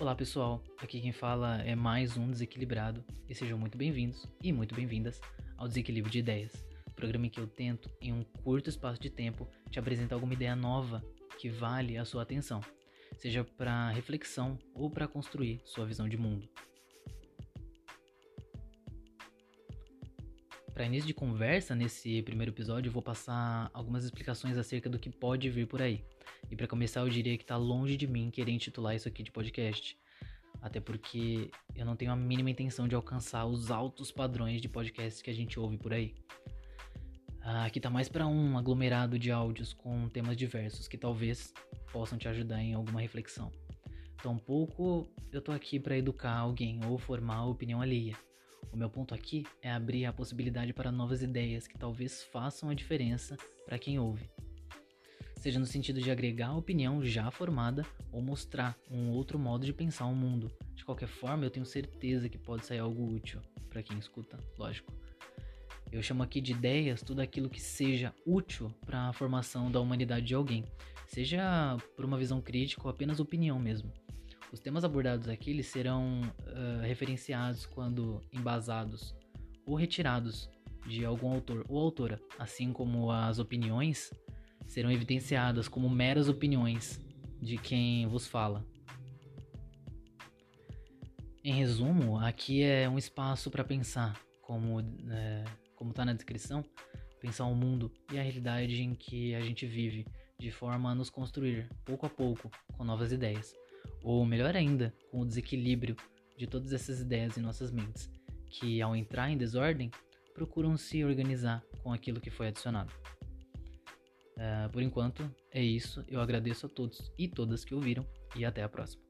Olá pessoal, aqui quem fala é mais um Desequilibrado e sejam muito bem-vindos e muito bem-vindas ao Desequilíbrio de Ideias, programa em que eu tento, em um curto espaço de tempo, te apresentar alguma ideia nova que vale a sua atenção, seja para reflexão ou para construir sua visão de mundo. Para início de conversa, nesse primeiro episódio, eu vou passar algumas explicações acerca do que pode vir por aí. E para começar, eu diria que está longe de mim querer intitular isso aqui de podcast. Até porque eu não tenho a mínima intenção de alcançar os altos padrões de podcasts que a gente ouve por aí. Ah, aqui tá mais para um aglomerado de áudios com temas diversos que talvez possam te ajudar em alguma reflexão. Tampouco eu tô aqui para educar alguém ou formar opinião alheia. O meu ponto aqui é abrir a possibilidade para novas ideias que talvez façam a diferença para quem ouve. Seja no sentido de agregar a opinião já formada ou mostrar um outro modo de pensar o mundo. De qualquer forma, eu tenho certeza que pode sair algo útil para quem escuta, lógico. Eu chamo aqui de ideias tudo aquilo que seja útil para a formação da humanidade de alguém, seja por uma visão crítica ou apenas opinião mesmo. Os temas abordados aqui eles serão uh, referenciados quando embasados ou retirados de algum autor ou autora, assim como as opiniões serão evidenciadas como meras opiniões de quem vos fala. Em resumo, aqui é um espaço para pensar, como é, como está na descrição, pensar o mundo e a realidade em que a gente vive, de forma a nos construir pouco a pouco com novas ideias ou melhor ainda, com o desequilíbrio de todas essas ideias em nossas mentes, que ao entrar em desordem, procuram se organizar com aquilo que foi adicionado. Uh, por enquanto, é isso. Eu agradeço a todos e todas que ouviram e até a próxima.